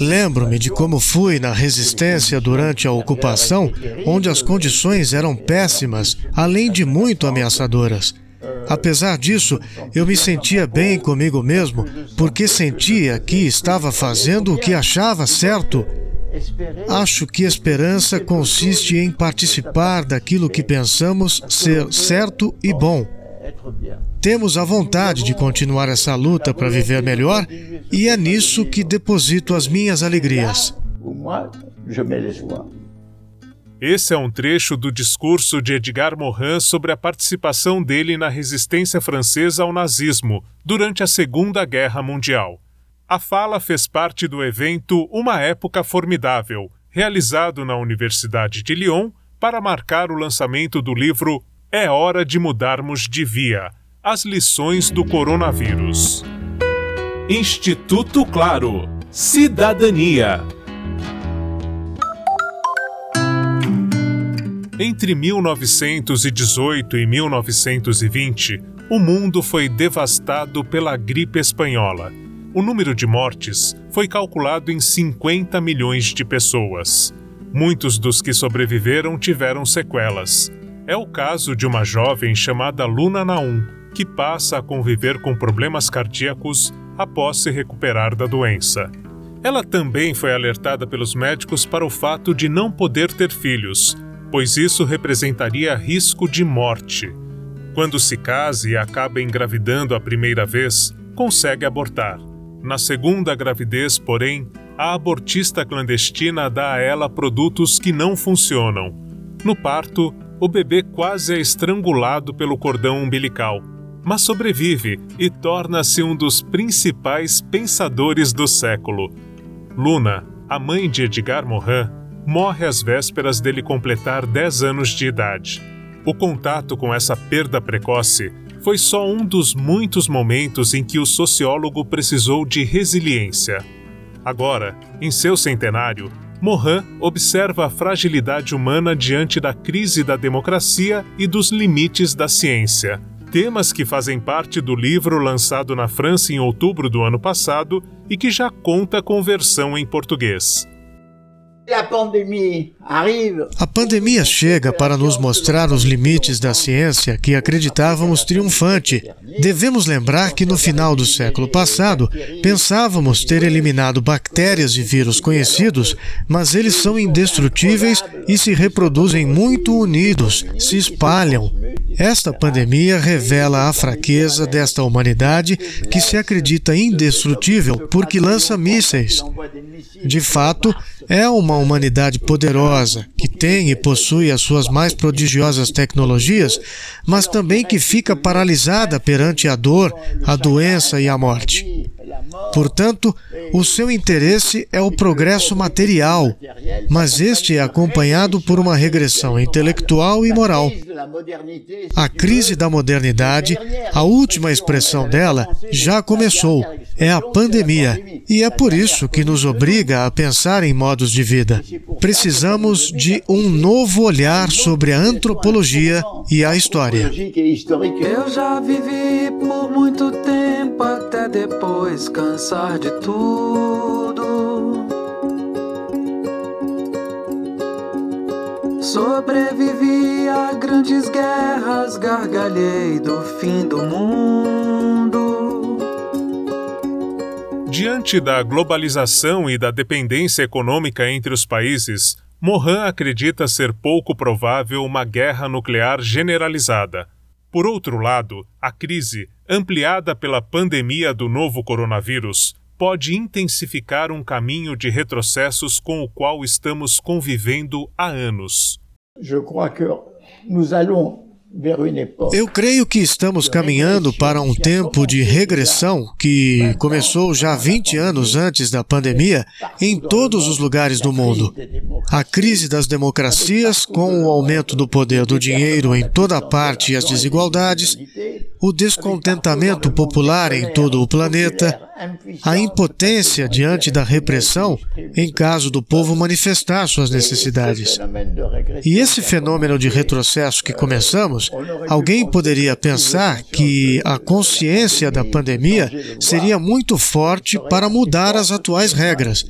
Lembro-me de como fui na resistência durante a ocupação, onde as condições eram péssimas, além de muito ameaçadoras. Apesar disso, eu me sentia bem comigo mesmo, porque sentia que estava fazendo o que achava certo. Acho que esperança consiste em participar daquilo que pensamos ser certo e bom. Temos a vontade de continuar essa luta para viver melhor e é nisso que deposito as minhas alegrias. Esse é um trecho do discurso de Edgar Morin sobre a participação dele na resistência francesa ao nazismo durante a Segunda Guerra Mundial. A fala fez parte do evento Uma Época Formidável, realizado na Universidade de Lyon para marcar o lançamento do livro É Hora de Mudarmos de Via As Lições do Coronavírus. Instituto Claro Cidadania Entre 1918 e 1920, o mundo foi devastado pela gripe espanhola. O número de mortes foi calculado em 50 milhões de pessoas. Muitos dos que sobreviveram tiveram sequelas. É o caso de uma jovem chamada Luna Naum, que passa a conviver com problemas cardíacos após se recuperar da doença. Ela também foi alertada pelos médicos para o fato de não poder ter filhos, pois isso representaria risco de morte. Quando se casa e acaba engravidando a primeira vez, consegue abortar. Na segunda gravidez, porém, a abortista clandestina dá a ela produtos que não funcionam. No parto, o bebê quase é estrangulado pelo cordão umbilical, mas sobrevive e torna-se um dos principais pensadores do século. Luna, a mãe de Edgar Morin, morre às vésperas dele completar 10 anos de idade. O contato com essa perda precoce foi só um dos muitos momentos em que o sociólogo precisou de resiliência. Agora, em seu centenário, Morin observa a fragilidade humana diante da crise da democracia e dos limites da ciência. Temas que fazem parte do livro lançado na França em outubro do ano passado e que já conta com versão em português. A pandemia chega para nos mostrar os limites da ciência que acreditávamos triunfante. Devemos lembrar que no final do século passado pensávamos ter eliminado bactérias e vírus conhecidos, mas eles são indestrutíveis e se reproduzem muito unidos, se espalham. Esta pandemia revela a fraqueza desta humanidade que se acredita indestrutível porque lança mísseis. De fato, é uma humanidade poderosa, que tem e possui as suas mais prodigiosas tecnologias, mas também que fica paralisada perante a dor, a doença e a morte. Portanto, o seu interesse é o progresso material, mas este é acompanhado por uma regressão intelectual e moral. A crise da modernidade, a última expressão dela, já começou. É a pandemia. E é por isso que nos obriga a pensar em modos de vida. Precisamos de um novo olhar sobre a antropologia e a história. Eu já vivi por muito tempo depois cansar de tudo. Sobrevivi a grandes guerras, gargalhei do fim do mundo. Diante da globalização e da dependência econômica entre os países, Morin acredita ser pouco provável uma guerra nuclear generalizada. Por outro lado, a crise, ampliada pela pandemia do novo coronavírus, pode intensificar um caminho de retrocessos com o qual estamos convivendo há anos. Eu creio que estamos caminhando para um tempo de regressão que começou já 20 anos antes da pandemia em todos os lugares do mundo. A crise das democracias, com o aumento do poder do dinheiro em toda parte e as desigualdades, o descontentamento popular em todo o planeta, a impotência diante da repressão em caso do povo manifestar suas necessidades. E esse fenômeno de retrocesso que começamos, alguém poderia pensar que a consciência da pandemia seria muito forte para mudar as atuais regras,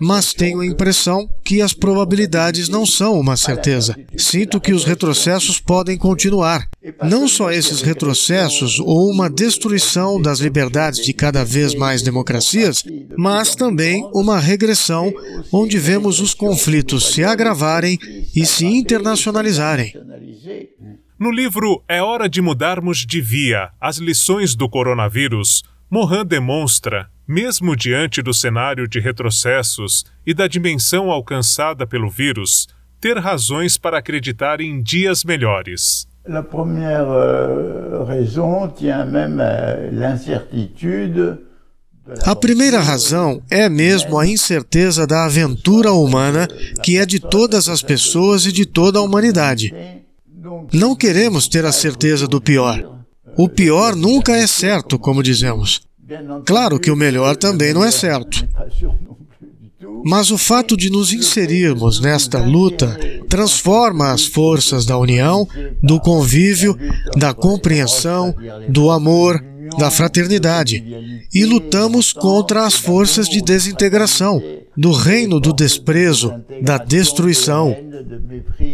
mas tenho a impressão que as probabilidades não são uma certeza. Sinto que os retrocessos podem continuar. Não só esses retrocessos ou uma destruição das liberdades de cada vez mais democracias, mas também uma regressão onde vemos os conflitos se agravarem e se internacionalizarem. No livro É Hora de Mudarmos de Via As Lições do Coronavírus, Mohan demonstra, mesmo diante do cenário de retrocessos e da dimensão alcançada pelo vírus, ter razões para acreditar em dias melhores. La première euh, raison tient même à l'incertitude a primeira razão é mesmo a incerteza da aventura humana, que é de todas as pessoas e de toda a humanidade. Não queremos ter a certeza do pior. O pior nunca é certo, como dizemos. Claro que o melhor também não é certo. Mas o fato de nos inserirmos nesta luta transforma as forças da união, do convívio, da compreensão, do amor, da fraternidade e lutamos contra as forças de desintegração, do reino do desprezo, da destruição.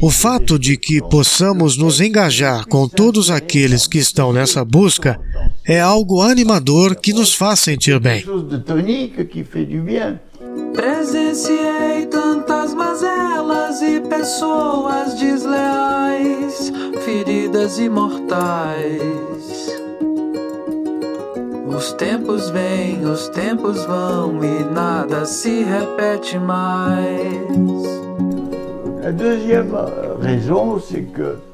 O fato de que possamos nos engajar com todos aqueles que estão nessa busca é algo animador que nos faz sentir bem. Presenciei tantas mazelas e pessoas desleais, feridas imortais. Os tempos vêm, os tempos vão e nada se repete mais. A deuxième raison, c'est que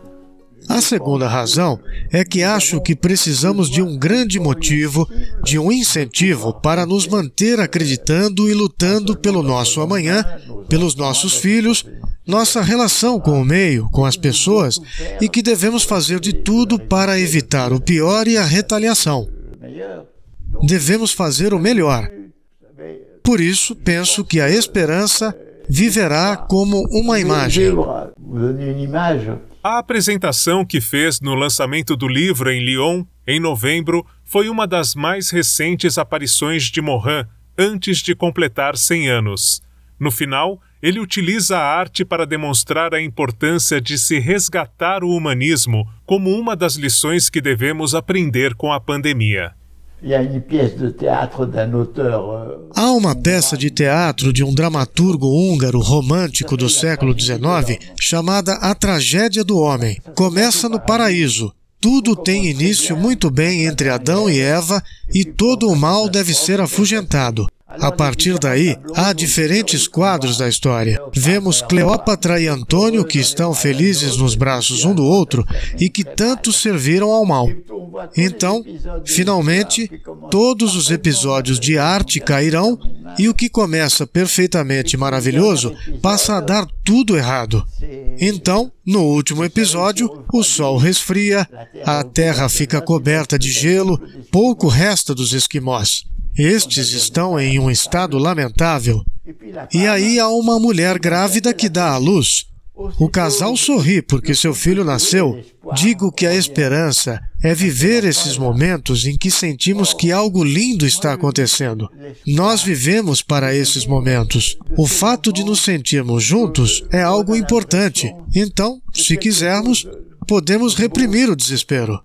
a segunda razão é que acho que precisamos de um grande motivo, de um incentivo para nos manter acreditando e lutando pelo nosso amanhã, pelos nossos filhos, nossa relação com o meio, com as pessoas e que devemos fazer de tudo para evitar o pior e a retaliação. Devemos fazer o melhor. Por isso, penso que a esperança viverá como uma imagem. A apresentação que fez no lançamento do livro em Lyon, em novembro, foi uma das mais recentes aparições de Morin antes de completar 100 anos. No final, ele utiliza a arte para demonstrar a importância de se resgatar o humanismo como uma das lições que devemos aprender com a pandemia. Há uma peça de teatro de um dramaturgo húngaro romântico do século XIX chamada A Tragédia do Homem. Começa no paraíso. Tudo tem início muito bem entre Adão e Eva e todo o mal deve ser afugentado. A partir daí, há diferentes quadros da história. Vemos Cleópatra e Antônio que estão felizes nos braços um do outro e que tanto serviram ao mal. Então, finalmente, todos os episódios de arte cairão e o que começa perfeitamente maravilhoso passa a dar tudo errado. Então, no último episódio, o sol resfria, a terra fica coberta de gelo, pouco resta dos esquimós. Estes estão em um estado lamentável. E aí há uma mulher grávida que dá à luz. O casal sorri porque seu filho nasceu. Digo que a esperança é viver esses momentos em que sentimos que algo lindo está acontecendo. Nós vivemos para esses momentos. O fato de nos sentirmos juntos é algo importante. Então, se quisermos, podemos reprimir o desespero.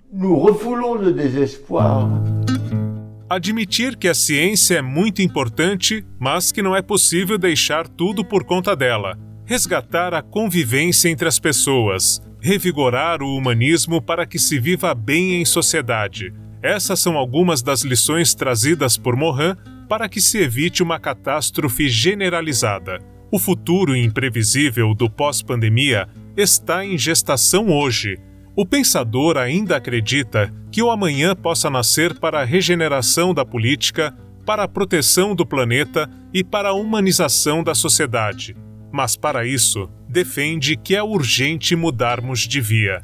Admitir que a ciência é muito importante, mas que não é possível deixar tudo por conta dela. Resgatar a convivência entre as pessoas. Revigorar o humanismo para que se viva bem em sociedade. Essas são algumas das lições trazidas por Morin para que se evite uma catástrofe generalizada. O futuro imprevisível do pós-pandemia está em gestação hoje o pensador ainda acredita que o amanhã possa nascer para a regeneração da política, para a proteção do planeta e para a humanização da sociedade. Mas para isso, defende que é urgente mudarmos de via.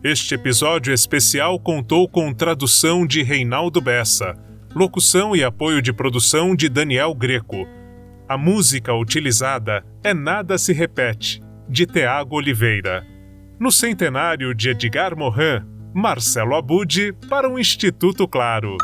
Este episódio especial contou com tradução de Reinaldo Bessa, locução e apoio de produção de Daniel Greco. A música utilizada é Nada se Repete, de Teago Oliveira. No centenário de Edgar Morin, Marcelo Abud para o Instituto Claro.